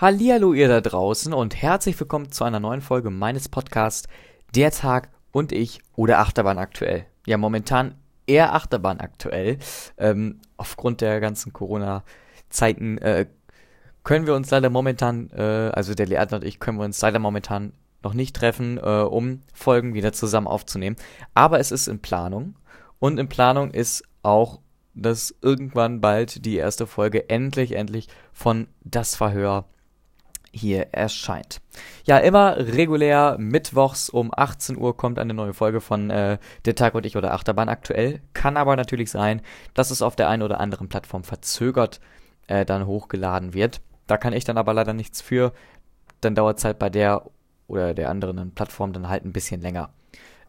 Hallihallo ihr da draußen und herzlich willkommen zu einer neuen Folge meines Podcasts Der Tag und ich oder Achterbahn aktuell. Ja, momentan eher Achterbahn aktuell. Ähm, aufgrund der ganzen Corona-Zeiten äh, können wir uns leider momentan, äh, also der Leander und ich können wir uns leider momentan noch nicht treffen, äh, um Folgen wieder zusammen aufzunehmen. Aber es ist in Planung und in Planung ist auch, dass irgendwann bald die erste Folge endlich, endlich von Das Verhör hier erscheint. Ja, immer regulär mittwochs um 18 Uhr kommt eine neue Folge von äh, Der Tag und ich oder Achterbahn aktuell. Kann aber natürlich sein, dass es auf der einen oder anderen Plattform verzögert äh, dann hochgeladen wird. Da kann ich dann aber leider nichts für. Dann dauert es halt bei der oder der anderen Plattform dann halt ein bisschen länger.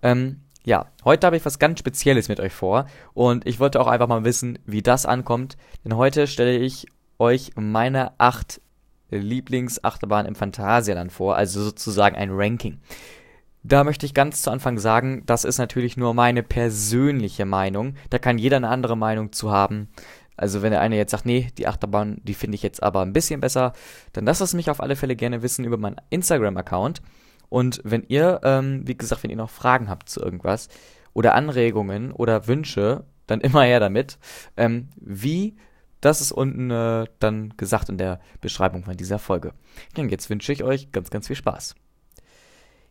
Ähm, ja, heute habe ich was ganz Spezielles mit euch vor und ich wollte auch einfach mal wissen, wie das ankommt, denn heute stelle ich euch meine acht Lieblingsachterbahn im Phantasialand vor, also sozusagen ein Ranking. Da möchte ich ganz zu Anfang sagen, das ist natürlich nur meine persönliche Meinung. Da kann jeder eine andere Meinung zu haben. Also wenn der eine jetzt sagt, nee, die Achterbahn, die finde ich jetzt aber ein bisschen besser, dann lasst es mich auf alle Fälle gerne wissen über meinen Instagram-Account. Und wenn ihr, ähm, wie gesagt, wenn ihr noch Fragen habt zu irgendwas oder Anregungen oder Wünsche, dann immer her damit. Ähm, wie das ist unten äh, dann gesagt in der Beschreibung von dieser Folge. Und jetzt wünsche ich euch ganz, ganz viel Spaß.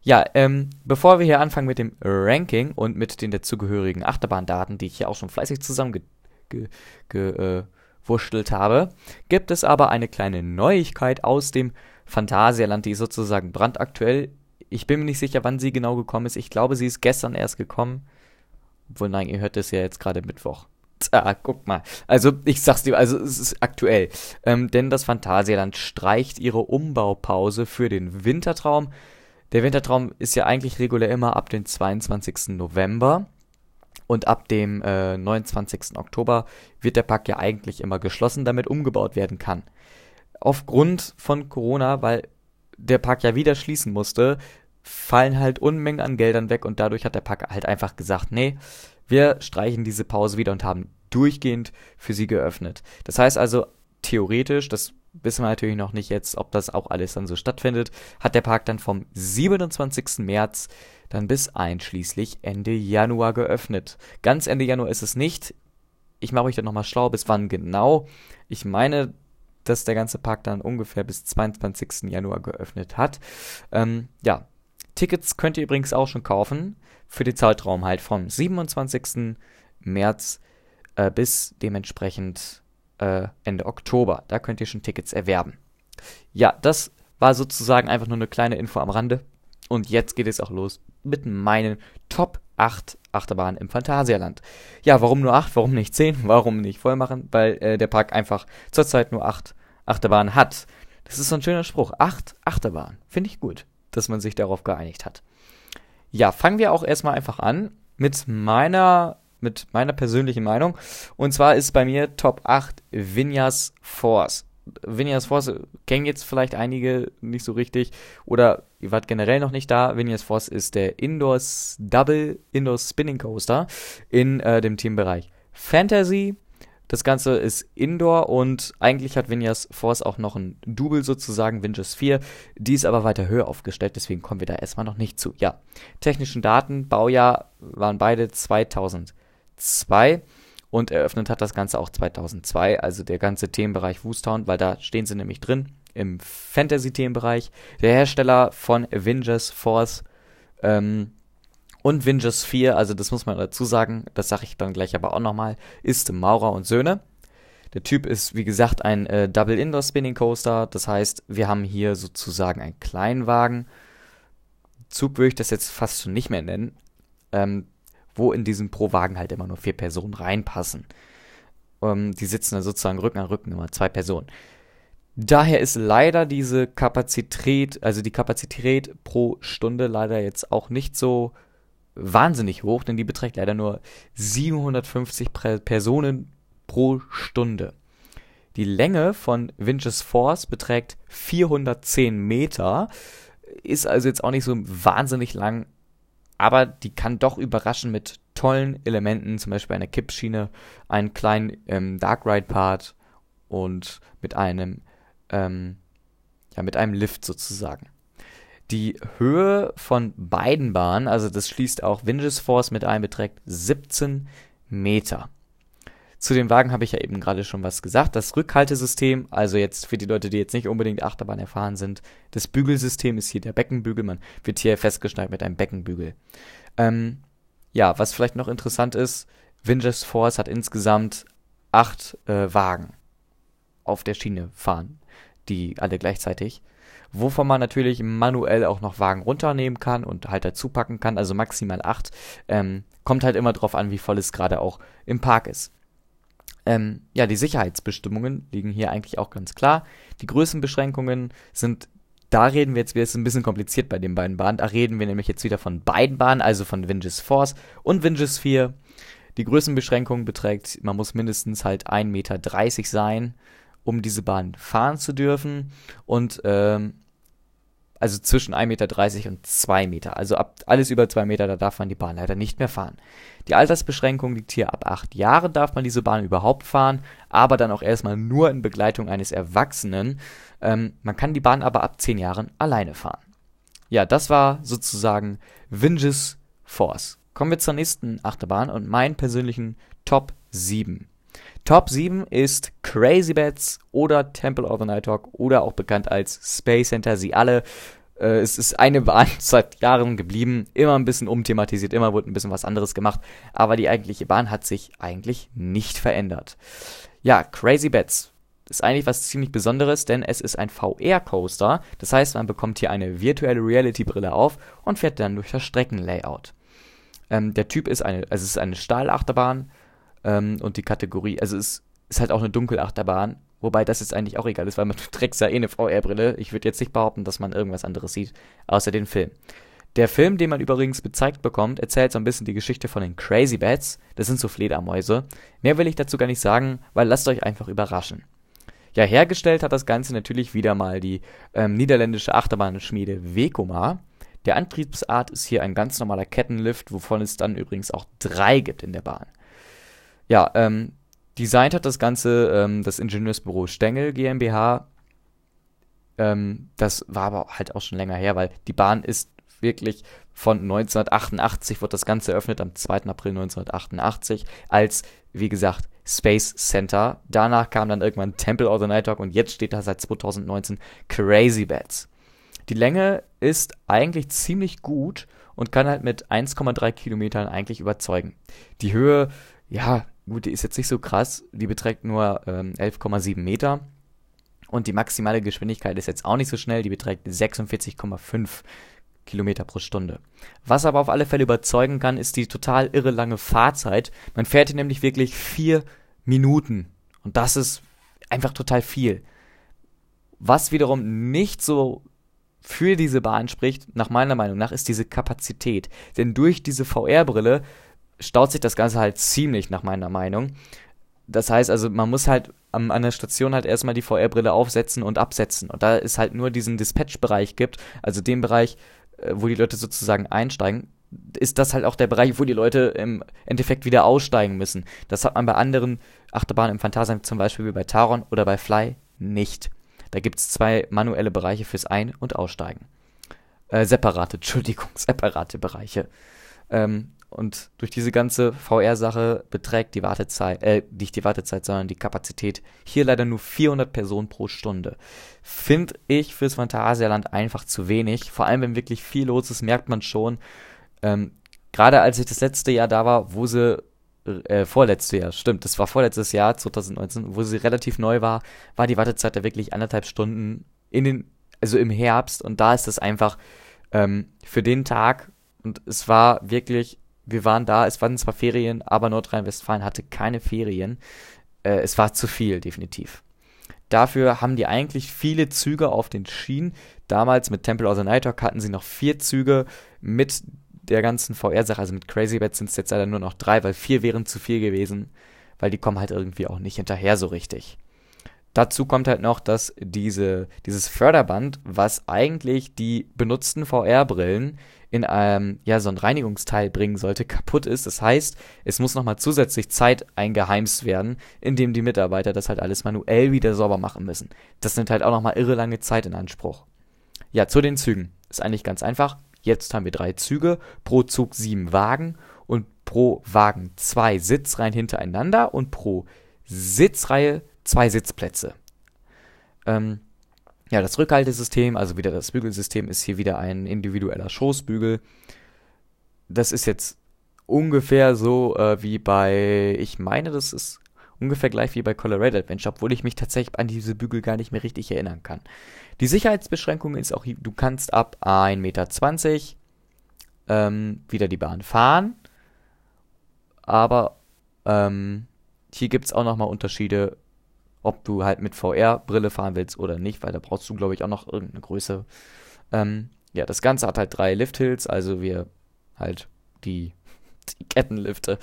Ja, ähm, bevor wir hier anfangen mit dem Ranking und mit den dazugehörigen Achterbahndaten, die ich hier auch schon fleißig zusammengewurschtelt habe, gibt es aber eine kleine Neuigkeit aus dem Phantasialand, die sozusagen brandaktuell. Ich bin mir nicht sicher, wann sie genau gekommen ist. Ich glaube, sie ist gestern erst gekommen. Obwohl, nein, ihr hört es ja jetzt gerade Mittwoch. Ah, guck mal. Also, ich sag's dir, also es ist aktuell. Ähm, denn das Phantasialand streicht ihre Umbaupause für den Wintertraum. Der Wintertraum ist ja eigentlich regulär immer ab dem 22. November. Und ab dem äh, 29. Oktober wird der Park ja eigentlich immer geschlossen, damit umgebaut werden kann. Aufgrund von Corona, weil der Park ja wieder schließen musste, fallen halt Unmengen an Geldern weg und dadurch hat der Park halt einfach gesagt, nee, wir streichen diese Pause wieder und haben durchgehend für sie geöffnet. Das heißt also, theoretisch, das wissen wir natürlich noch nicht jetzt, ob das auch alles dann so stattfindet, hat der Park dann vom 27. März dann bis einschließlich Ende Januar geöffnet. Ganz Ende Januar ist es nicht. Ich mache euch dann nochmal schlau, bis wann genau. Ich meine, dass der ganze Park dann ungefähr bis 22. Januar geöffnet hat. Ähm, ja, Tickets könnt ihr übrigens auch schon kaufen für den Zeitraum halt vom 27. März äh, bis dementsprechend äh, Ende Oktober. Da könnt ihr schon Tickets erwerben. Ja, das war sozusagen einfach nur eine kleine Info am Rande. Und jetzt geht es auch los mit meinen Top 8 Achterbahnen im Phantasialand. Ja, warum nur 8? Warum nicht 10? Warum nicht voll machen? Weil äh, der Park einfach zurzeit nur 8 Achterbahnen hat. Das ist so ein schöner Spruch. 8 Achterbahnen. Finde ich gut, dass man sich darauf geeinigt hat. Ja, fangen wir auch erstmal einfach an mit meiner, mit meiner persönlichen Meinung. Und zwar ist bei mir Top 8 Vinyas Force. Vinyas Force kennen jetzt vielleicht einige nicht so richtig oder ihr wart generell noch nicht da. Vinyas Force ist der Indoors Double Indoor Spinning Coaster in äh, dem Themenbereich Fantasy, das Ganze ist Indoor und eigentlich hat Vinyas Force auch noch ein Double sozusagen, Vinges 4. Die ist aber weiter höher aufgestellt, deswegen kommen wir da erstmal noch nicht zu. Ja, technischen Daten, Baujahr waren beide 2002 und eröffnet hat das Ganze auch 2002, also der ganze Themenbereich Woostown, weil da stehen sie nämlich drin im Fantasy-Themenbereich. Der Hersteller von Avengers Force ähm, und Vinges 4, also das muss man dazu sagen, das sage ich dann gleich aber auch nochmal, ist Maurer und Söhne. Der Typ ist, wie gesagt, ein äh, Double Indoor Spinning Coaster. Das heißt, wir haben hier sozusagen einen Kleinwagen. Zug würde ich das jetzt fast schon nicht mehr nennen. Ähm, wo in diesem pro Wagen halt immer nur vier Personen reinpassen. Ähm, die sitzen dann sozusagen Rücken an Rücken, immer zwei Personen. Daher ist leider diese Kapazität, also die Kapazität pro Stunde leider jetzt auch nicht so wahnsinnig hoch, denn die beträgt leider nur 750 Personen pro Stunde. Die Länge von Vinches Force beträgt 410 Meter, ist also jetzt auch nicht so wahnsinnig lang, aber die kann doch überraschen mit tollen Elementen, zum Beispiel eine Kippschiene, einen kleinen ähm, Dark Ride Part und mit einem ähm, ja, mit einem Lift sozusagen. Die Höhe von beiden Bahnen, also das schließt auch Vinges Force mit ein, beträgt 17 Meter. Zu den Wagen habe ich ja eben gerade schon was gesagt. Das Rückhaltesystem, also jetzt für die Leute, die jetzt nicht unbedingt Achterbahn erfahren sind, das Bügelsystem ist hier der Beckenbügel. Man wird hier festgeschnallt mit einem Beckenbügel. Ähm, ja, was vielleicht noch interessant ist, Vinges Force hat insgesamt acht äh, Wagen auf der Schiene fahren, die alle gleichzeitig wovon man natürlich manuell auch noch Wagen runternehmen kann und halt dazu packen kann, also maximal 8. Ähm, kommt halt immer drauf an, wie voll es gerade auch im Park ist. Ähm, ja, die Sicherheitsbestimmungen liegen hier eigentlich auch ganz klar. Die Größenbeschränkungen sind, da reden wir jetzt, wieder, ist ein bisschen kompliziert bei den beiden Bahnen, da reden wir nämlich jetzt wieder von beiden Bahnen, also von Vinges Force und Vinges 4. Die Größenbeschränkung beträgt, man muss mindestens halt 1,30 Meter sein um diese Bahn fahren zu dürfen. Und ähm, also zwischen 1,30 Meter und 2 Meter. Also ab alles über 2 Meter, da darf man die Bahn leider nicht mehr fahren. Die Altersbeschränkung liegt hier ab 8 Jahren, darf man diese Bahn überhaupt fahren, aber dann auch erstmal nur in Begleitung eines Erwachsenen. Ähm, man kann die Bahn aber ab 10 Jahren alleine fahren. Ja, das war sozusagen Vinges Force. Kommen wir zur nächsten Achterbahn und meinen persönlichen Top 7. Top 7 ist Crazy Bats oder Temple of the Night Hawk oder auch bekannt als Space Center. Sie alle, äh, es ist eine Bahn seit Jahren geblieben, immer ein bisschen umthematisiert, immer wurde ein bisschen was anderes gemacht, aber die eigentliche Bahn hat sich eigentlich nicht verändert. Ja, Crazy Bats ist eigentlich was ziemlich Besonderes, denn es ist ein VR-Coaster. Das heißt, man bekommt hier eine virtuelle Reality-Brille auf und fährt dann durch das Streckenlayout. Ähm, der Typ ist eine, also es ist eine Stahlachterbahn ähm, und die Kategorie, also es ist halt auch eine Dunkelachterbahn, wobei das jetzt eigentlich auch egal ist, weil man trägt ja eh eine VR-Brille. Ich würde jetzt nicht behaupten, dass man irgendwas anderes sieht, außer den Film. Der Film, den man übrigens gezeigt bekommt, erzählt so ein bisschen die Geschichte von den Crazy Bats. Das sind so Fledermäuse. Mehr will ich dazu gar nicht sagen, weil lasst euch einfach überraschen. Ja, hergestellt hat das Ganze natürlich wieder mal die ähm, niederländische Achterbahnschmiede Vekoma. Der Antriebsart ist hier ein ganz normaler Kettenlift, wovon es dann übrigens auch drei gibt in der Bahn. Ja, ähm, designt hat das Ganze ähm, das Ingenieursbüro Stengel GmbH. Ähm, das war aber halt auch schon länger her, weil die Bahn ist wirklich von 1988 wird das Ganze eröffnet, am 2. April 1988, als, wie gesagt, Space Center. Danach kam dann irgendwann Temple of the Night Talk und jetzt steht da seit 2019 Crazy Bats. Die Länge ist eigentlich ziemlich gut und kann halt mit 1,3 Kilometern eigentlich überzeugen. Die Höhe, ja, gut, die ist jetzt nicht so krass, die beträgt nur ähm, 11,7 Meter. Und die maximale Geschwindigkeit ist jetzt auch nicht so schnell, die beträgt 46,5 Kilometer pro Stunde. Was aber auf alle Fälle überzeugen kann, ist die total irre lange Fahrzeit. Man fährt hier nämlich wirklich vier Minuten. Und das ist einfach total viel. Was wiederum nicht so für diese Bahn spricht, nach meiner Meinung nach, ist diese Kapazität. Denn durch diese VR-Brille staut sich das Ganze halt ziemlich, nach meiner Meinung. Das heißt also, man muss halt an, an der Station halt erstmal die VR-Brille aufsetzen und absetzen. Und da es halt nur diesen Dispatch-Bereich gibt, also den Bereich, äh, wo die Leute sozusagen einsteigen, ist das halt auch der Bereich, wo die Leute im Endeffekt wieder aussteigen müssen. Das hat man bei anderen Achterbahnen im Phantasialand, zum Beispiel wie bei Taron oder bei Fly, nicht. Da gibt es zwei manuelle Bereiche fürs Ein- und Aussteigen. Äh, separate, Entschuldigung, separate Bereiche. Ähm, und durch diese ganze VR-Sache beträgt die Wartezeit, äh, nicht die Wartezeit, sondern die Kapazität hier leider nur 400 Personen pro Stunde. Finde ich fürs Phantasialand einfach zu wenig. Vor allem, wenn wirklich viel los ist, merkt man schon. Ähm, Gerade als ich das letzte Jahr da war, wo sie äh, vorletztes Jahr, stimmt, das war vorletztes Jahr, 2019, wo sie relativ neu war, war die Wartezeit da wirklich anderthalb Stunden in den, also im Herbst und da ist das einfach ähm, für den Tag und es war wirklich wir waren da, es waren zwar Ferien, aber Nordrhein-Westfalen hatte keine Ferien. Äh, es war zu viel, definitiv. Dafür haben die eigentlich viele Züge auf den Schienen. Damals mit Temple of the Night Hawk hatten sie noch vier Züge mit der ganzen VR-Sache. Also mit Crazy Bad sind es jetzt leider nur noch drei, weil vier wären zu viel gewesen, weil die kommen halt irgendwie auch nicht hinterher so richtig. Dazu kommt halt noch, dass diese, dieses Förderband, was eigentlich die benutzten VR-Brillen in ähm, ja, so ein Reinigungsteil bringen sollte, kaputt ist. Das heißt, es muss nochmal zusätzlich Zeit eingeheimst werden, indem die Mitarbeiter das halt alles manuell wieder sauber machen müssen. Das nimmt halt auch nochmal irre lange Zeit in Anspruch. Ja, zu den Zügen. Ist eigentlich ganz einfach. Jetzt haben wir drei Züge, pro Zug sieben Wagen und pro Wagen zwei Sitzreihen hintereinander und pro Sitzreihe zwei Sitzplätze. Ähm, ja, das Rückhaltesystem, also wieder das Bügelsystem, ist hier wieder ein individueller Schoßbügel. Das ist jetzt ungefähr so äh, wie bei, ich meine, das ist ungefähr gleich wie bei Colorado Adventure, obwohl ich mich tatsächlich an diese Bügel gar nicht mehr richtig erinnern kann. Die Sicherheitsbeschränkung ist auch, du kannst ab 1,20 Meter ähm, wieder die Bahn fahren, aber ähm, hier gibt es auch nochmal Unterschiede ob du halt mit VR-Brille fahren willst oder nicht, weil da brauchst du, glaube ich, auch noch irgendeine Größe. Ähm, ja, das Ganze hat halt drei Lift-Hills, also wir halt die, die Kettenlifte,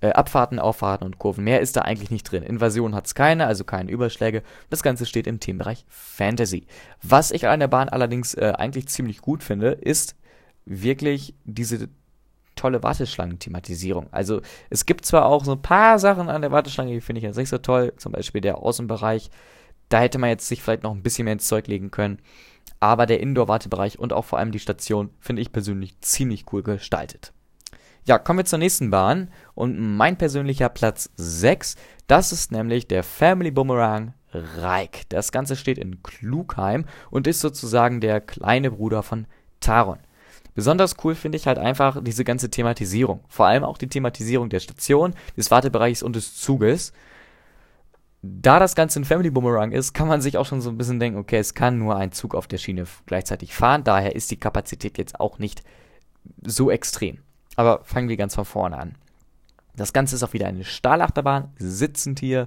äh, Abfahrten, Auffahrten und Kurven. Mehr ist da eigentlich nicht drin. Invasion hat es keine, also keine Überschläge. Das Ganze steht im Themenbereich Fantasy. Was ich an der Bahn allerdings äh, eigentlich ziemlich gut finde, ist wirklich diese tolle Warteschlangen-Thematisierung. Also es gibt zwar auch so ein paar Sachen an der Warteschlange, die finde ich jetzt nicht so toll, zum Beispiel der Außenbereich. Da hätte man jetzt sich vielleicht noch ein bisschen mehr ins Zeug legen können. Aber der Indoor-Wartebereich und auch vor allem die Station finde ich persönlich ziemlich cool gestaltet. Ja, kommen wir zur nächsten Bahn. Und mein persönlicher Platz 6, das ist nämlich der Family Boomerang Reik. Das Ganze steht in Klugheim und ist sozusagen der kleine Bruder von Taron. Besonders cool finde ich halt einfach diese ganze Thematisierung. Vor allem auch die Thematisierung der Station, des Wartebereichs und des Zuges. Da das Ganze ein Family Boomerang ist, kann man sich auch schon so ein bisschen denken, okay, es kann nur ein Zug auf der Schiene gleichzeitig fahren. Daher ist die Kapazität jetzt auch nicht so extrem. Aber fangen wir ganz von vorne an. Das Ganze ist auch wieder eine Stahlachterbahn, sitzend hier.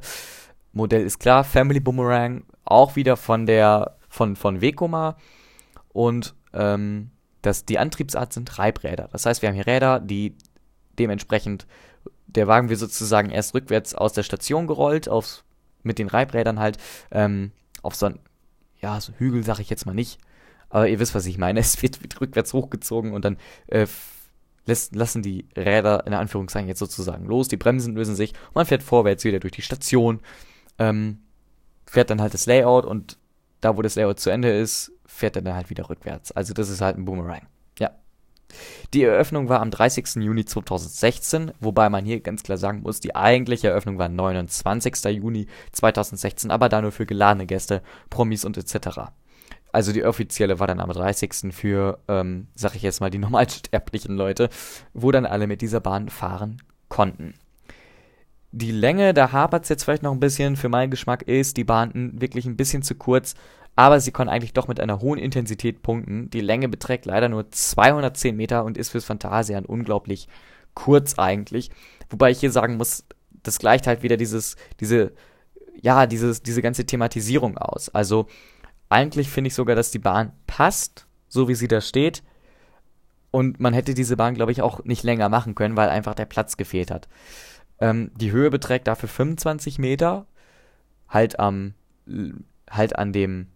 Modell ist klar, Family Boomerang, auch wieder von der von von Vekoma und ähm, dass die Antriebsart sind Reibräder. Das heißt, wir haben hier Räder, die dementsprechend, der Wagen wird sozusagen erst rückwärts aus der Station gerollt, aufs, mit den Reibrädern halt, ähm, auf so ein, ja, so Hügel sage ich jetzt mal nicht, aber ihr wisst, was ich meine. Es wird, wird rückwärts hochgezogen und dann äh, lässt, lassen die Räder in Anführungszeichen jetzt sozusagen los, die Bremsen lösen sich man fährt vorwärts wieder durch die Station, ähm, fährt dann halt das Layout und da, wo das Layout zu Ende ist, fährt er dann halt wieder rückwärts. Also das ist halt ein Boomerang. Ja. Die Eröffnung war am 30. Juni 2016, wobei man hier ganz klar sagen muss, die eigentliche Eröffnung war 29. Juni 2016, aber da nur für geladene Gäste, Promis und etc. Also die offizielle war dann am 30. für, ähm, sag ich jetzt mal, die normalsterblichen Leute, wo dann alle mit dieser Bahn fahren konnten. Die Länge, da hapert es jetzt vielleicht noch ein bisschen. Für meinen Geschmack ist die Bahn wirklich ein bisschen zu kurz aber sie konnten eigentlich doch mit einer hohen Intensität punkten. Die Länge beträgt leider nur 210 Meter und ist fürs Phantasian unglaublich kurz eigentlich. Wobei ich hier sagen muss, das gleicht halt wieder dieses, diese, ja, dieses, diese ganze Thematisierung aus. Also eigentlich finde ich sogar, dass die Bahn passt, so wie sie da steht. Und man hätte diese Bahn, glaube ich, auch nicht länger machen können, weil einfach der Platz gefehlt hat. Ähm, die Höhe beträgt dafür 25 Meter. Halt am, halt an dem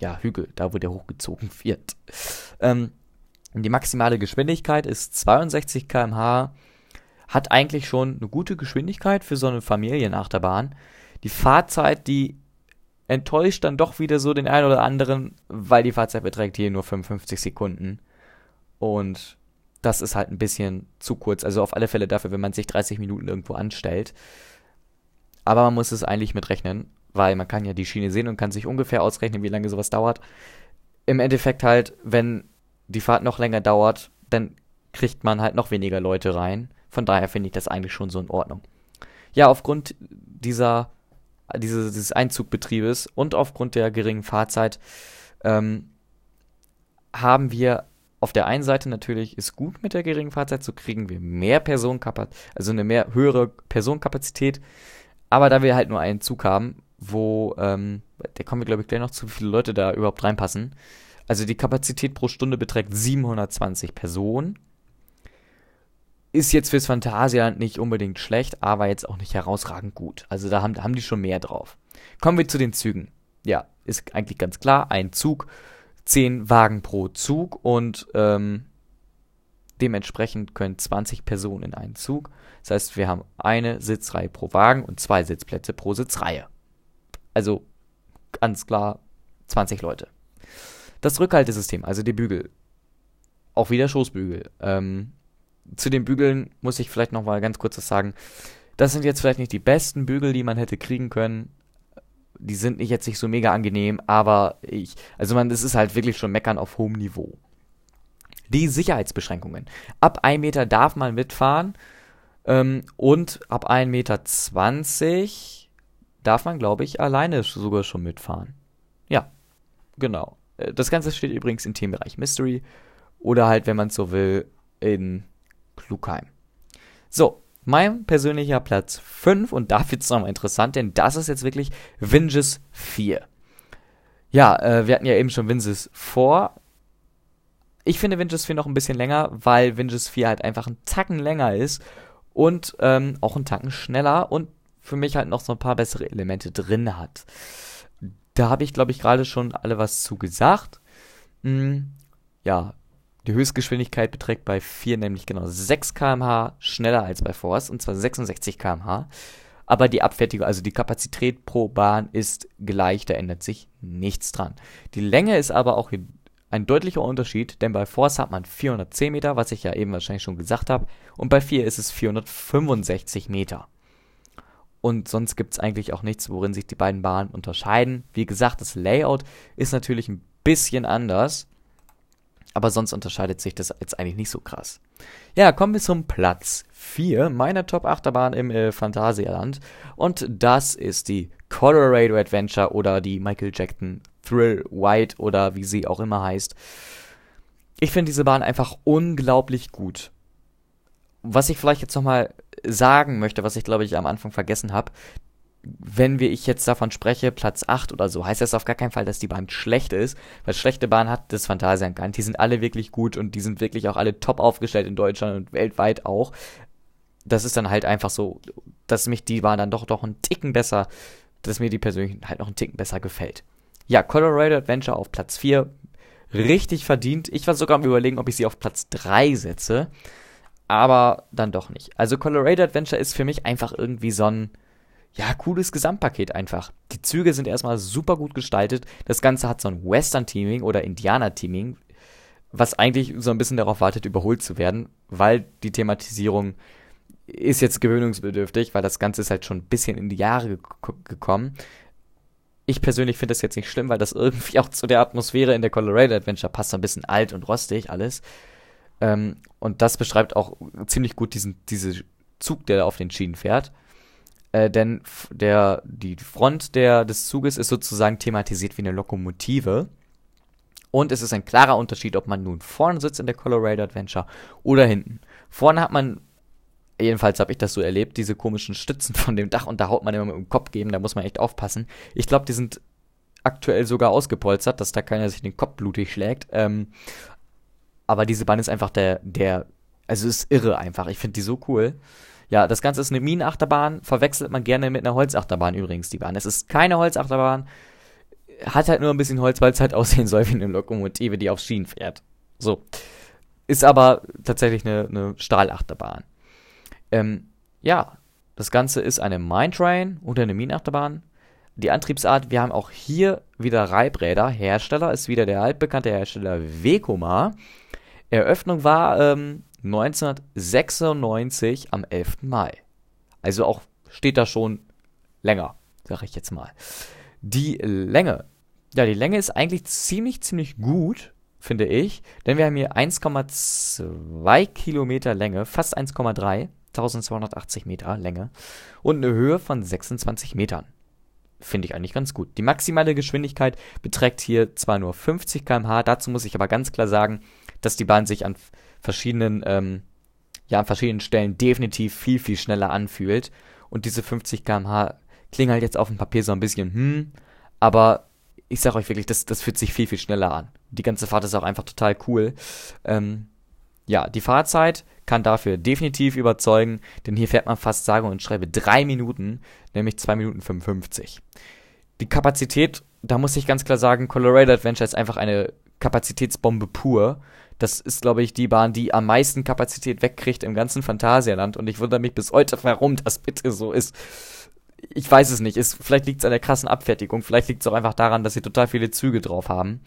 ja, Hügel, da wo der hochgezogen wird. Ähm, die maximale Geschwindigkeit ist 62 km/h, hat eigentlich schon eine gute Geschwindigkeit für so eine Familienachterbahn. Die Fahrzeit, die enttäuscht dann doch wieder so den einen oder anderen, weil die Fahrzeit beträgt hier nur 55 Sekunden. Und das ist halt ein bisschen zu kurz. Also auf alle Fälle dafür, wenn man sich 30 Minuten irgendwo anstellt. Aber man muss es eigentlich mitrechnen weil man kann ja die Schiene sehen und kann sich ungefähr ausrechnen, wie lange sowas dauert. Im Endeffekt halt, wenn die Fahrt noch länger dauert, dann kriegt man halt noch weniger Leute rein. Von daher finde ich das eigentlich schon so in Ordnung. Ja, aufgrund dieser, dieses, dieses Einzugbetriebes und aufgrund der geringen Fahrzeit ähm, haben wir auf der einen Seite natürlich ist gut mit der geringen Fahrzeit, so kriegen wir mehr Personenkapazität, also eine mehr höhere Personenkapazität. Aber da wir halt nur einen Zug haben, wo, ähm, da kommen wir glaube ich gleich noch zu, wie viele Leute da überhaupt reinpassen. Also die Kapazität pro Stunde beträgt 720 Personen. ist jetzt fürs Phantasialand nicht unbedingt schlecht, aber jetzt auch nicht herausragend gut. Also da haben, haben die schon mehr drauf. Kommen wir zu den Zügen. Ja, ist eigentlich ganz klar. Ein Zug, zehn Wagen pro Zug und ähm, dementsprechend können 20 Personen in einen Zug. Das heißt, wir haben eine Sitzreihe pro Wagen und zwei Sitzplätze pro Sitzreihe. Also ganz klar 20 Leute. Das Rückhaltesystem, also die Bügel. Auch wieder Schoßbügel. Ähm, zu den Bügeln muss ich vielleicht noch mal ganz kurz was sagen. Das sind jetzt vielleicht nicht die besten Bügel, die man hätte kriegen können. Die sind nicht jetzt nicht so mega angenehm, aber ich, also man, das ist halt wirklich schon meckern auf hohem Niveau. Die Sicherheitsbeschränkungen. Ab 1 Meter darf man mitfahren ähm, und ab 1,20 Meter darf man, glaube ich, alleine sogar schon mitfahren. Ja, genau. Äh, das Ganze steht übrigens im Themenbereich Mystery oder halt, wenn man so will, in Klugheim. So, mein persönlicher Platz 5 und da wird es nochmal interessant, denn das ist jetzt wirklich Vinges 4. Ja, äh, wir hatten ja eben schon Vinges vor. Ich finde Vinges 4 noch ein bisschen länger, weil Vinges 4 halt einfach ein Tacken länger ist und ähm, auch ein Tacken schneller und für mich halt noch so ein paar bessere Elemente drin hat. Da habe ich, glaube ich, gerade schon alle was zu gesagt. Hm, ja, die Höchstgeschwindigkeit beträgt bei 4 nämlich genau 6 km/h schneller als bei Force, und zwar 66 km/h. Aber die Abfertigung, also die Kapazität pro Bahn ist gleich, da ändert sich nichts dran. Die Länge ist aber auch ein deutlicher Unterschied, denn bei Force hat man 410 Meter, was ich ja eben wahrscheinlich schon gesagt habe, und bei 4 ist es 465 Meter. Und sonst gibt es eigentlich auch nichts, worin sich die beiden Bahnen unterscheiden. Wie gesagt, das Layout ist natürlich ein bisschen anders. Aber sonst unterscheidet sich das jetzt eigentlich nicht so krass. Ja, kommen wir zum Platz 4 meiner Top Achterbahn im äh, Phantasialand. Und das ist die Colorado Adventure oder die Michael Jackson Thrill White oder wie sie auch immer heißt. Ich finde diese Bahn einfach unglaublich gut. Was ich vielleicht jetzt nochmal sagen möchte, was ich glaube ich am Anfang vergessen habe, wenn wir ich jetzt davon spreche, Platz 8 oder so, heißt das auf gar keinen Fall, dass die Bahn schlecht ist, weil schlechte Bahn hat das Phantasian gar nicht. Die sind alle wirklich gut und die sind wirklich auch alle top aufgestellt in Deutschland und weltweit auch. Das ist dann halt einfach so, dass mich die Bahn dann doch doch einen Ticken besser, dass mir die persönlich halt noch einen Ticken besser gefällt. Ja, Colorado Adventure auf Platz 4, richtig verdient. Ich war sogar am überlegen, ob ich sie auf Platz 3 setze, aber dann doch nicht. Also Colorado Adventure ist für mich einfach irgendwie so ein ja, cooles Gesamtpaket einfach. Die Züge sind erstmal super gut gestaltet. Das Ganze hat so ein Western-Teaming oder Indianer-Teaming, was eigentlich so ein bisschen darauf wartet, überholt zu werden, weil die Thematisierung ist jetzt gewöhnungsbedürftig, weil das Ganze ist halt schon ein bisschen in die Jahre gekommen. Ich persönlich finde das jetzt nicht schlimm, weil das irgendwie auch zu der Atmosphäre in der Colorado Adventure passt, so ein bisschen alt und rostig alles. Ähm, und das beschreibt auch ziemlich gut diesen, diesen Zug, der da auf den Schienen fährt. Äh, denn der, die Front der, des Zuges ist sozusagen thematisiert wie eine Lokomotive. Und es ist ein klarer Unterschied, ob man nun vorne sitzt in der Colorado Adventure oder hinten. Vorne hat man, jedenfalls habe ich das so erlebt, diese komischen Stützen von dem Dach und da haut man immer mit dem Kopf geben, da muss man echt aufpassen. Ich glaube, die sind aktuell sogar ausgepolstert, dass da keiner sich den Kopf blutig schlägt. Ähm, aber diese Bahn ist einfach der, der, also ist irre einfach. Ich finde die so cool. Ja, das Ganze ist eine Minenachterbahn, verwechselt man gerne mit einer Holzachterbahn übrigens, die Bahn. Es ist keine Holzachterbahn, hat halt nur ein bisschen Holz, weil es halt aussehen soll wie eine Lokomotive, die auf Schienen fährt. So. Ist aber tatsächlich eine, eine Stahlachterbahn. Ähm, ja, das Ganze ist eine Mine Train oder eine Minenachterbahn. Die Antriebsart, wir haben auch hier wieder Reibräder. Hersteller ist wieder der altbekannte Hersteller Vekoma. Eröffnung war ähm, 1996 am 11. Mai. Also auch steht da schon länger, sag ich jetzt mal. Die Länge. Ja, die Länge ist eigentlich ziemlich, ziemlich gut, finde ich. Denn wir haben hier 1,2 Kilometer Länge, fast 1,3, 1280 Meter Länge und eine Höhe von 26 Metern. Finde ich eigentlich ganz gut. Die maximale Geschwindigkeit beträgt hier zwar nur 50 km/h, dazu muss ich aber ganz klar sagen, dass die Bahn sich an verschiedenen, ähm, ja, an verschiedenen Stellen definitiv viel, viel schneller anfühlt. Und diese 50 km/h klingen halt jetzt auf dem Papier so ein bisschen, hm, aber ich sag euch wirklich, das, das fühlt sich viel, viel schneller an. Die ganze Fahrt ist auch einfach total cool. Ähm, ja, die Fahrzeit kann dafür definitiv überzeugen, denn hier fährt man fast sage und schreibe drei Minuten, nämlich zwei Minuten 55. Die Kapazität, da muss ich ganz klar sagen, Colorado Adventure ist einfach eine Kapazitätsbombe pur. Das ist, glaube ich, die Bahn, die am meisten Kapazität wegkriegt im ganzen Phantasialand. Und ich wundere mich bis heute, warum das bitte so ist. Ich weiß es nicht. Es, vielleicht liegt es an der krassen Abfertigung. Vielleicht liegt es auch einfach daran, dass sie total viele Züge drauf haben.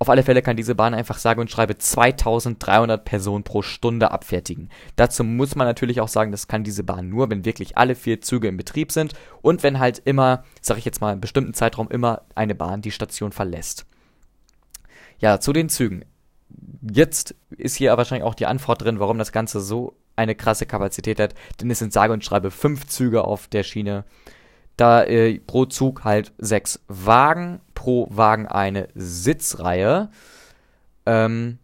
Auf alle Fälle kann diese Bahn einfach sage und schreibe 2300 Personen pro Stunde abfertigen. Dazu muss man natürlich auch sagen, das kann diese Bahn nur, wenn wirklich alle vier Züge in Betrieb sind und wenn halt immer, sag ich jetzt mal, einem bestimmten Zeitraum immer eine Bahn die Station verlässt. Ja, zu den Zügen. Jetzt ist hier wahrscheinlich auch die Antwort drin, warum das Ganze so eine krasse Kapazität hat, denn es sind sage und schreibe fünf Züge auf der Schiene. Da äh, pro Zug halt sechs Wagen, pro Wagen eine Sitzreihe. Ähm,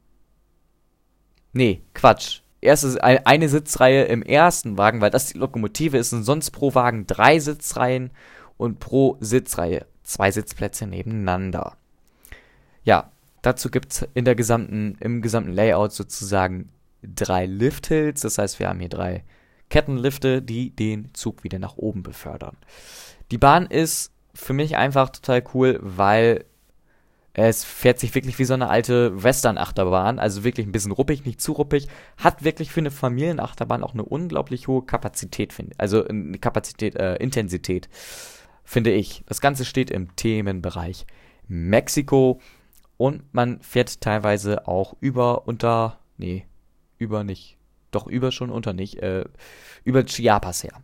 nee, Quatsch. Erste, eine Sitzreihe im ersten Wagen, weil das die Lokomotive ist, und sonst pro Wagen drei Sitzreihen und pro Sitzreihe zwei Sitzplätze nebeneinander. Ja, Dazu gibt es in der gesamten, im gesamten Layout sozusagen drei Lifthills. Das heißt, wir haben hier drei Kettenlifte, die den Zug wieder nach oben befördern. Die Bahn ist für mich einfach total cool, weil es fährt sich wirklich wie so eine alte Western-Achterbahn, also wirklich ein bisschen ruppig, nicht zu ruppig, hat wirklich für eine Familienachterbahn auch eine unglaublich hohe Kapazität, also eine Kapazität, äh, Intensität, finde ich. Das Ganze steht im Themenbereich Mexiko und man fährt teilweise auch über, unter, nee, über nicht, doch über schon, unter nicht, äh, über Chiapas her.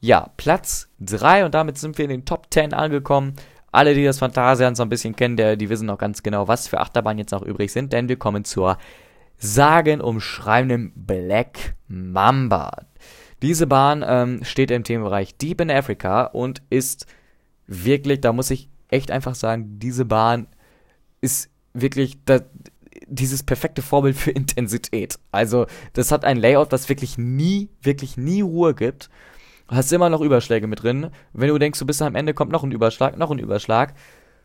Ja, Platz 3 und damit sind wir in den Top 10 angekommen. Alle, die das Phantasialand so ein bisschen kennen, der, die wissen noch ganz genau, was für Achterbahnen jetzt noch übrig sind, denn wir kommen zur sagenumschreibenden Black Mamba. Diese Bahn ähm, steht im Themenbereich Deep in Africa und ist wirklich, da muss ich echt einfach sagen, diese Bahn ist wirklich das, dieses perfekte Vorbild für Intensität. Also, das hat ein Layout, was wirklich nie, wirklich nie Ruhe gibt. Hast immer noch Überschläge mit drin. Wenn du denkst, du bist am Ende, kommt noch ein Überschlag, noch ein Überschlag.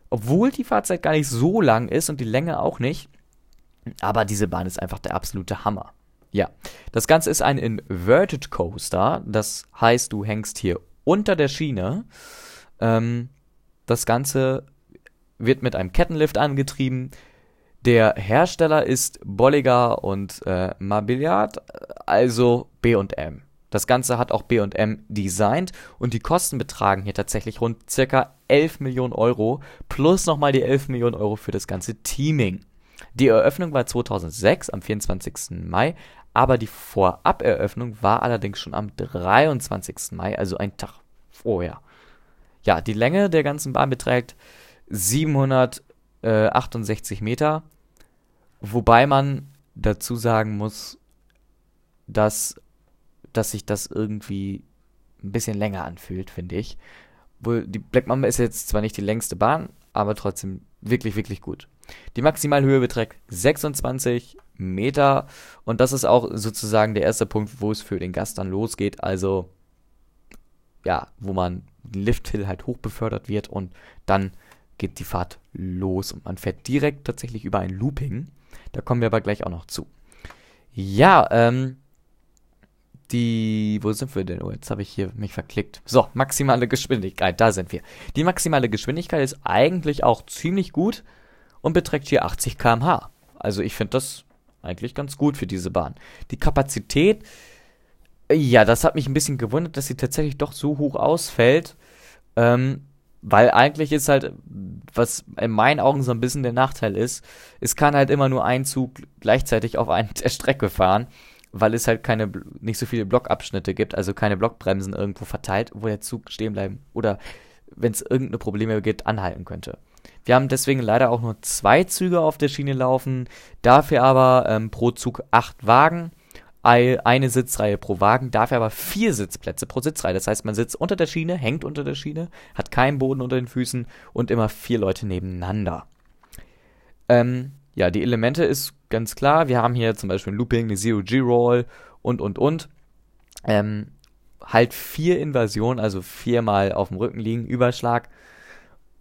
Obwohl die Fahrzeit gar nicht so lang ist und die Länge auch nicht. Aber diese Bahn ist einfach der absolute Hammer. Ja, das Ganze ist ein Inverted Coaster. Das heißt, du hängst hier unter der Schiene. Ähm, das Ganze wird mit einem Kettenlift angetrieben. Der Hersteller ist Bolliger und äh, Mabiliard, also B&M. Das Ganze hat auch B&M designt und die Kosten betragen hier tatsächlich rund circa 11 Millionen Euro plus nochmal die 11 Millionen Euro für das ganze Teaming. Die Eröffnung war 2006 am 24. Mai, aber die Vorab-Eröffnung war allerdings schon am 23. Mai, also ein Tag vorher. Ja, die Länge der ganzen Bahn beträgt 768 Meter, wobei man dazu sagen muss, dass, dass sich das irgendwie ein bisschen länger anfühlt, finde ich. Wohl, die Black Mamba ist jetzt zwar nicht die längste Bahn, aber trotzdem wirklich, wirklich gut. Die Maximalhöhe beträgt 26 Meter und das ist auch sozusagen der erste Punkt, wo es für den Gast dann losgeht. Also, ja, wo man Lifthill halt hochbefördert wird und dann geht die Fahrt los und man fährt direkt tatsächlich über ein Looping. Da kommen wir aber gleich auch noch zu. Ja, ähm, die, wo sind wir denn? Oh, jetzt habe ich hier mich verklickt. So, maximale Geschwindigkeit, da sind wir. Die maximale Geschwindigkeit ist eigentlich auch ziemlich gut und beträgt hier 80 km/h. Also ich finde das eigentlich ganz gut für diese Bahn. Die Kapazität, ja, das hat mich ein bisschen gewundert, dass sie tatsächlich doch so hoch ausfällt. Ähm, weil eigentlich ist halt, was in meinen Augen so ein bisschen der Nachteil ist, es kann halt immer nur ein Zug gleichzeitig auf einer der Strecke fahren, weil es halt keine, nicht so viele Blockabschnitte gibt, also keine Blockbremsen irgendwo verteilt, wo der Zug stehen bleiben oder wenn es irgendeine Probleme gibt, anhalten könnte. Wir haben deswegen leider auch nur zwei Züge auf der Schiene laufen, dafür aber ähm, pro Zug acht Wagen eine Sitzreihe pro Wagen, dafür aber vier Sitzplätze pro Sitzreihe. Das heißt, man sitzt unter der Schiene, hängt unter der Schiene, hat keinen Boden unter den Füßen und immer vier Leute nebeneinander. Ähm, ja, die Elemente ist ganz klar. Wir haben hier zum Beispiel ein Looping, eine Zero-G-Roll und, und, und. Ähm, halt vier Invasionen, also viermal auf dem Rücken liegen, Überschlag.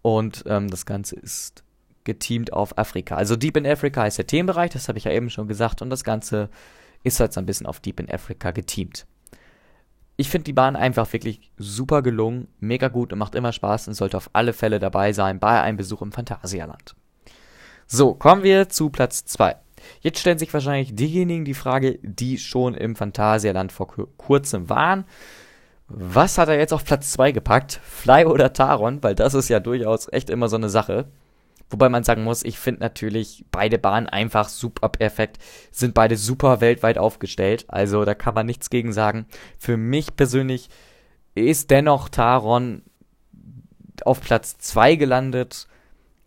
Und ähm, das Ganze ist geteamt auf Afrika. Also Deep in Africa ist der Themenbereich, das habe ich ja eben schon gesagt, und das Ganze ist halt so ein bisschen auf Deep in Africa geteamt. Ich finde die Bahn einfach wirklich super gelungen, mega gut und macht immer Spaß und sollte auf alle Fälle dabei sein bei einem Besuch im Phantasialand. So, kommen wir zu Platz 2. Jetzt stellen sich wahrscheinlich diejenigen die Frage, die schon im Phantasialand vor kurzem waren. Was hat er jetzt auf Platz 2 gepackt? Fly oder Taron? Weil das ist ja durchaus echt immer so eine Sache. Wobei man sagen muss, ich finde natürlich beide Bahnen einfach super perfekt, sind beide super weltweit aufgestellt. Also da kann man nichts gegen sagen. Für mich persönlich ist dennoch Taron auf Platz 2 gelandet,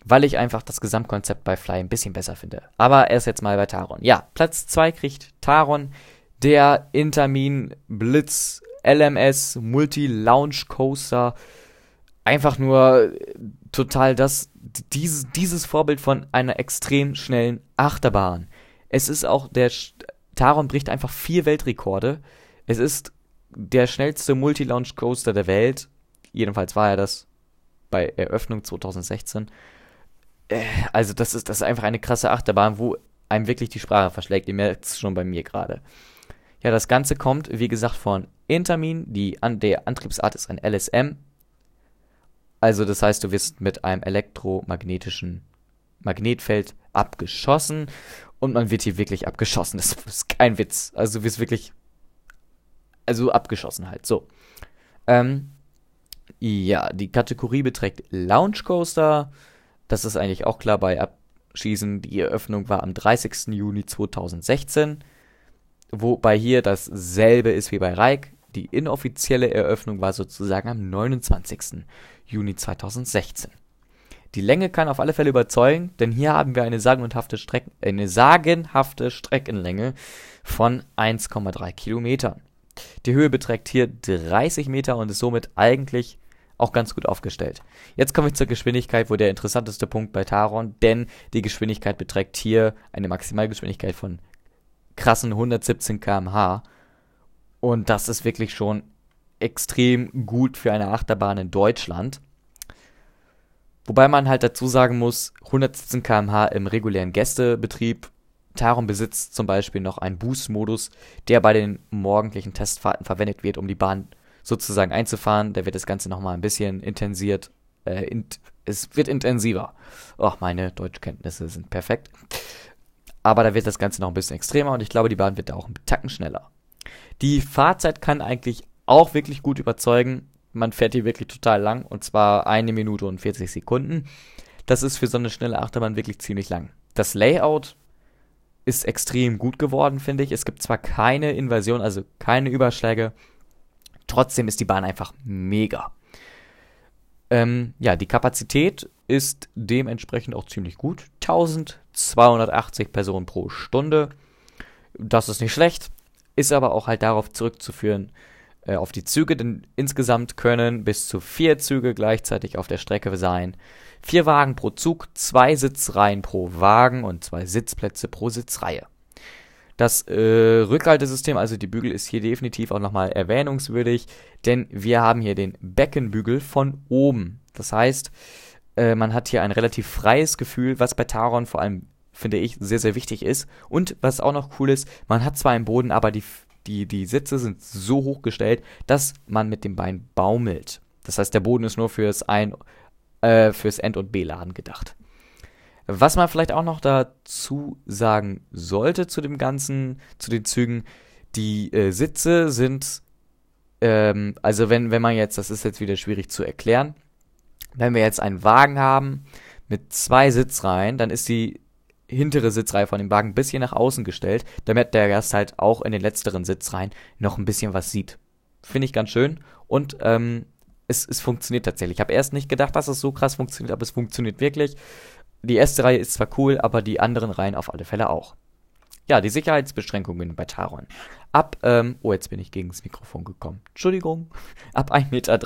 weil ich einfach das Gesamtkonzept bei Fly ein bisschen besser finde. Aber erst jetzt mal bei Taron. Ja, Platz 2 kriegt Taron, der Intermin Blitz LMS Multi Lounge Coaster. Einfach nur total das dieses, dieses Vorbild von einer extrem schnellen Achterbahn. Es ist auch der, Taron bricht einfach vier Weltrekorde. Es ist der schnellste Multi-Launch Coaster der Welt. Jedenfalls war er das bei Eröffnung 2016. Äh, also das ist, das ist einfach eine krasse Achterbahn, wo einem wirklich die Sprache verschlägt. Ihr merkt es schon bei mir gerade. Ja, das Ganze kommt, wie gesagt, von Intermin. Die, an, der Antriebsart ist ein LSM. Also das heißt, du wirst mit einem elektromagnetischen Magnetfeld abgeschossen und man wird hier wirklich abgeschossen. Das ist kein Witz. Also du wirst wirklich, also abgeschossen halt. So. Ähm, ja, die Kategorie beträgt Launch Coaster. Das ist eigentlich auch klar bei Abschießen. Die Eröffnung war am 30. Juni 2016. Wobei hier dasselbe ist wie bei Reik. Die inoffizielle Eröffnung war sozusagen am 29. Juni 2016. Die Länge kann auf alle Fälle überzeugen, denn hier haben wir eine sagenhafte, Streck eine sagenhafte Streckenlänge von 1,3 Kilometern. Die Höhe beträgt hier 30 Meter und ist somit eigentlich auch ganz gut aufgestellt. Jetzt kommen wir zur Geschwindigkeit, wo der interessanteste Punkt bei Taron, denn die Geschwindigkeit beträgt hier eine Maximalgeschwindigkeit von krassen 117 km/h. Und das ist wirklich schon extrem gut für eine Achterbahn in Deutschland. Wobei man halt dazu sagen muss, 117 km/h im regulären Gästebetrieb. Taron besitzt zum Beispiel noch einen Boost-Modus, der bei den morgendlichen Testfahrten verwendet wird, um die Bahn sozusagen einzufahren. Da wird das Ganze nochmal ein bisschen intensiert. Äh, int es wird intensiver. Oh, meine Deutschkenntnisse sind perfekt. Aber da wird das Ganze noch ein bisschen extremer und ich glaube, die Bahn wird da auch einen Tacken schneller. Die Fahrzeit kann eigentlich auch wirklich gut überzeugen. Man fährt hier wirklich total lang und zwar eine Minute und 40 Sekunden. Das ist für so eine schnelle Achterbahn wirklich ziemlich lang. Das Layout ist extrem gut geworden, finde ich. Es gibt zwar keine Invasion, also keine Überschläge, trotzdem ist die Bahn einfach mega. Ähm, ja, die Kapazität ist dementsprechend auch ziemlich gut. 1280 Personen pro Stunde. Das ist nicht schlecht, ist aber auch halt darauf zurückzuführen, äh, auf die Züge, denn insgesamt können bis zu vier Züge gleichzeitig auf der Strecke sein. Vier Wagen pro Zug, zwei Sitzreihen pro Wagen und zwei Sitzplätze pro Sitzreihe. Das äh, Rückhaltesystem, also die Bügel, ist hier definitiv auch nochmal erwähnungswürdig, denn wir haben hier den Beckenbügel von oben. Das heißt, äh, man hat hier ein relativ freies Gefühl, was bei Taron vor allem, finde ich, sehr, sehr wichtig ist. Und was auch noch cool ist, man hat zwar einen Boden, aber die die, die Sitze sind so hochgestellt, dass man mit dem Bein baumelt. Das heißt, der Boden ist nur fürs Ein-, äh, fürs End- und B-Laden gedacht. Was man vielleicht auch noch dazu sagen sollte zu dem Ganzen, zu den Zügen, die äh, Sitze sind, ähm, also wenn, wenn man jetzt, das ist jetzt wieder schwierig zu erklären, wenn wir jetzt einen Wagen haben mit zwei Sitzreihen, dann ist die hintere Sitzreihe von dem Wagen ein bisschen nach außen gestellt, damit der Gast halt auch in den letzteren Sitzreihen noch ein bisschen was sieht. Finde ich ganz schön und ähm, es, es funktioniert tatsächlich. Ich habe erst nicht gedacht, dass es so krass funktioniert, aber es funktioniert wirklich. Die erste Reihe ist zwar cool, aber die anderen Reihen auf alle Fälle auch. Ja, die Sicherheitsbeschränkungen bei Taron. Ab, ähm, oh, jetzt bin ich gegen das Mikrofon gekommen. Entschuldigung. Ab 1,30 Meter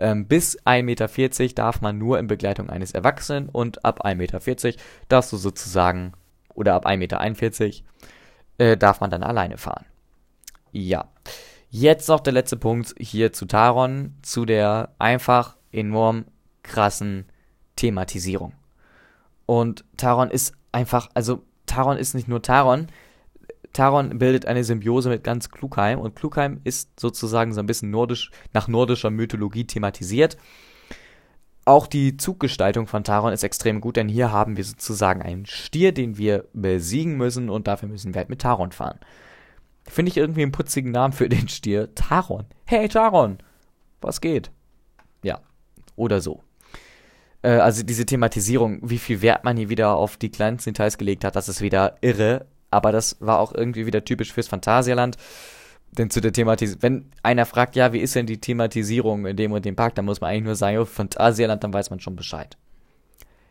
ähm, bis 1,40 Meter darf man nur in Begleitung eines Erwachsenen und ab 1,40 Meter darfst du sozusagen, oder ab 1,41 Meter äh, darf man dann alleine fahren. Ja. Jetzt noch der letzte Punkt hier zu Taron, zu der einfach enorm krassen Thematisierung. Und Taron ist einfach, also Taron ist nicht nur Taron. Taron bildet eine Symbiose mit ganz Klugheim und Klugheim ist sozusagen so ein bisschen nordisch, nach nordischer Mythologie thematisiert. Auch die Zuggestaltung von Taron ist extrem gut, denn hier haben wir sozusagen einen Stier, den wir besiegen müssen und dafür müssen wir halt mit Taron fahren. Finde ich irgendwie einen putzigen Namen für den Stier. Taron. Hey Taron, was geht? Ja, oder so. Äh, also diese Thematisierung, wie viel Wert man hier wieder auf die kleinsten Details gelegt hat, das ist wieder irre. Aber das war auch irgendwie wieder typisch fürs Phantasialand. Denn zu der Thematisierung, wenn einer fragt, ja, wie ist denn die Thematisierung in dem und dem Park, dann muss man eigentlich nur sagen, oh, Phantasialand, dann weiß man schon Bescheid.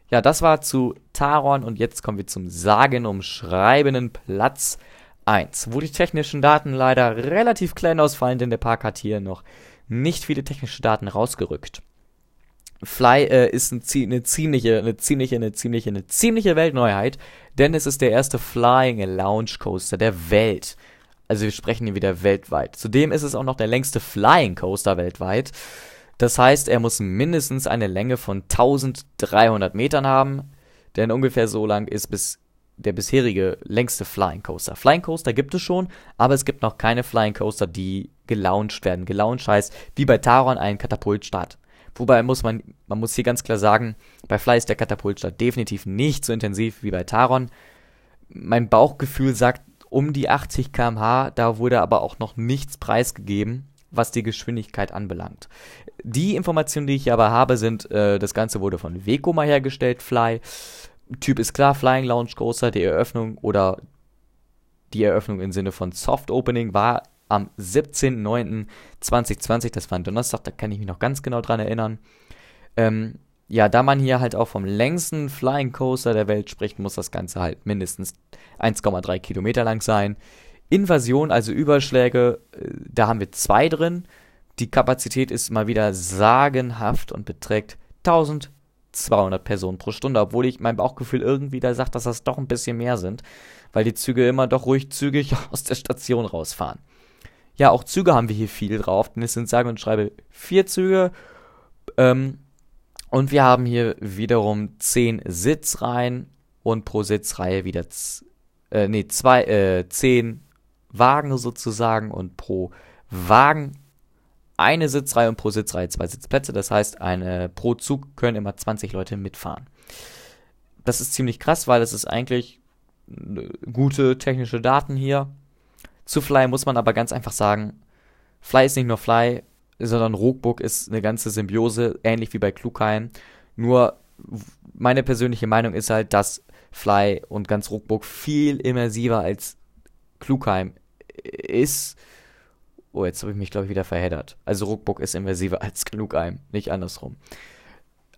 Ja, das war zu Taron und jetzt kommen wir zum sagenumschreibenden Platz 1, wo die technischen Daten leider relativ klein ausfallen, denn der Park hat hier noch nicht viele technische Daten rausgerückt. Fly äh, ist ein, eine ziemliche, eine ziemliche, eine ziemliche, eine ziemliche Weltneuheit, denn es ist der erste Flying Lounge Coaster der Welt. Also wir sprechen hier wieder weltweit. Zudem ist es auch noch der längste Flying Coaster weltweit. Das heißt, er muss mindestens eine Länge von 1300 Metern haben, denn ungefähr so lang ist bis der bisherige längste Flying Coaster. Flying Coaster gibt es schon, aber es gibt noch keine Flying Coaster, die gelauncht werden. Gelauncht heißt, wie bei Taron ein Katapultstart. Wobei muss man, man muss hier ganz klar sagen, bei Fly ist der Katapultstart definitiv nicht so intensiv wie bei Taron. Mein Bauchgefühl sagt um die 80 km/h, da wurde aber auch noch nichts preisgegeben, was die Geschwindigkeit anbelangt. Die Informationen, die ich aber habe, sind, äh, das Ganze wurde von Vekoma hergestellt, Fly. Typ ist klar, Flying Lounge Coaster, die Eröffnung oder die Eröffnung im Sinne von Soft Opening war am 17.09.2020, das war ein Donnerstag, da kann ich mich noch ganz genau dran erinnern. Ähm, ja, da man hier halt auch vom längsten Flying Coaster der Welt spricht, muss das Ganze halt mindestens 1,3 Kilometer lang sein. Invasion, also Überschläge, äh, da haben wir zwei drin. Die Kapazität ist mal wieder sagenhaft und beträgt 1200 Personen pro Stunde, obwohl ich mein Bauchgefühl irgendwie da sagt, dass das doch ein bisschen mehr sind, weil die Züge immer doch ruhig zügig aus der Station rausfahren. Ja, auch Züge haben wir hier viel drauf, denn es sind sage und schreibe vier Züge. Ähm, und wir haben hier wiederum zehn Sitzreihen und pro Sitzreihe wieder äh, nee, zwei, äh, zehn Wagen sozusagen und pro Wagen eine Sitzreihe und pro Sitzreihe zwei Sitzplätze. Das heißt, eine, pro Zug können immer 20 Leute mitfahren. Das ist ziemlich krass, weil es ist eigentlich gute technische Daten hier. Zu Fly muss man aber ganz einfach sagen, Fly ist nicht nur Fly, sondern Rookbook ist eine ganze Symbiose, ähnlich wie bei Klugheim. Nur meine persönliche Meinung ist halt, dass Fly und ganz Rookbook viel immersiver als Klugheim ist. Oh, jetzt habe ich mich, glaube ich, wieder verheddert. Also Rookbook ist immersiver als Klugheim, nicht andersrum.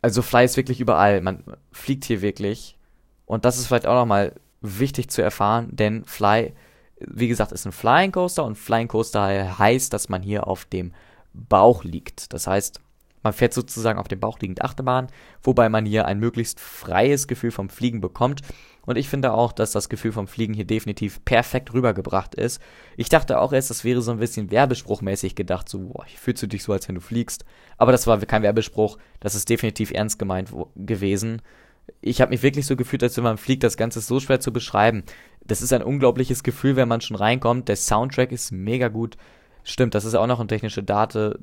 Also Fly ist wirklich überall. Man fliegt hier wirklich. Und das ist vielleicht auch nochmal wichtig zu erfahren, denn Fly wie gesagt, ist ein Flying Coaster und Flying Coaster heißt, dass man hier auf dem Bauch liegt. Das heißt, man fährt sozusagen auf dem Bauch liegend Achterbahn, wobei man hier ein möglichst freies Gefühl vom Fliegen bekommt. Und ich finde auch, dass das Gefühl vom Fliegen hier definitiv perfekt rübergebracht ist. Ich dachte auch erst, das wäre so ein bisschen werbespruchmäßig gedacht, so, boah, fühlst du dich so, als wenn du fliegst. Aber das war kein Werbespruch, das ist definitiv ernst gemeint gewesen. Ich habe mich wirklich so gefühlt, als wenn man fliegt. Das Ganze ist so schwer zu beschreiben das ist ein unglaubliches Gefühl, wenn man schon reinkommt. Der Soundtrack ist mega gut. Stimmt, das ist auch noch eine technische Date,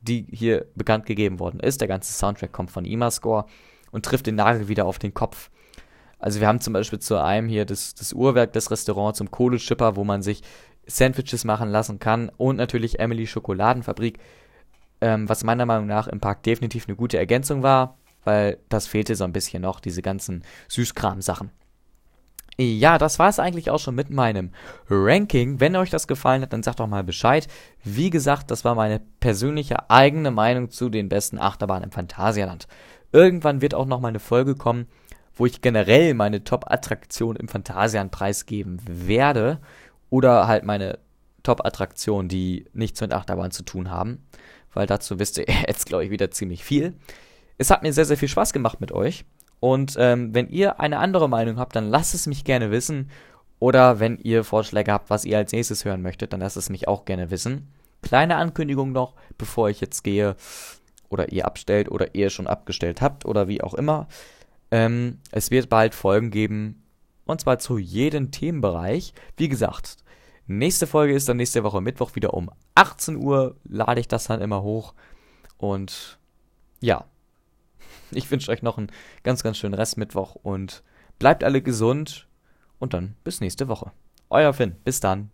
die hier bekannt gegeben worden ist. Der ganze Soundtrack kommt von IMA-Score und trifft den Nagel wieder auf den Kopf. Also wir haben zum Beispiel zu einem hier das, das Uhrwerk des Restaurants zum Kohleschipper, wo man sich Sandwiches machen lassen kann und natürlich Emily Schokoladenfabrik, ähm, was meiner Meinung nach im Park definitiv eine gute Ergänzung war, weil das fehlte so ein bisschen noch, diese ganzen Süßkram-Sachen. Ja, das war es eigentlich auch schon mit meinem Ranking. Wenn euch das gefallen hat, dann sagt doch mal Bescheid. Wie gesagt, das war meine persönliche eigene Meinung zu den besten Achterbahnen im Phantasialand. Irgendwann wird auch noch mal eine Folge kommen, wo ich generell meine Top-Attraktion im Phantasialand preisgeben werde. Oder halt meine Top-Attraktionen, die nichts mit Achterbahn zu tun haben. Weil dazu wisst ihr jetzt, glaube ich, wieder ziemlich viel. Es hat mir sehr, sehr viel Spaß gemacht mit euch. Und ähm, wenn ihr eine andere Meinung habt, dann lasst es mich gerne wissen. Oder wenn ihr Vorschläge habt, was ihr als nächstes hören möchtet, dann lasst es mich auch gerne wissen. Kleine Ankündigung noch, bevor ich jetzt gehe oder ihr abstellt oder ihr schon abgestellt habt oder wie auch immer. Ähm, es wird bald Folgen geben, und zwar zu jedem Themenbereich. Wie gesagt, nächste Folge ist dann nächste Woche Mittwoch wieder um 18 Uhr, lade ich das dann immer hoch. Und ja, ich wünsche euch noch einen ganz, ganz schönen Restmittwoch und bleibt alle gesund und dann bis nächste Woche. Euer Finn, bis dann.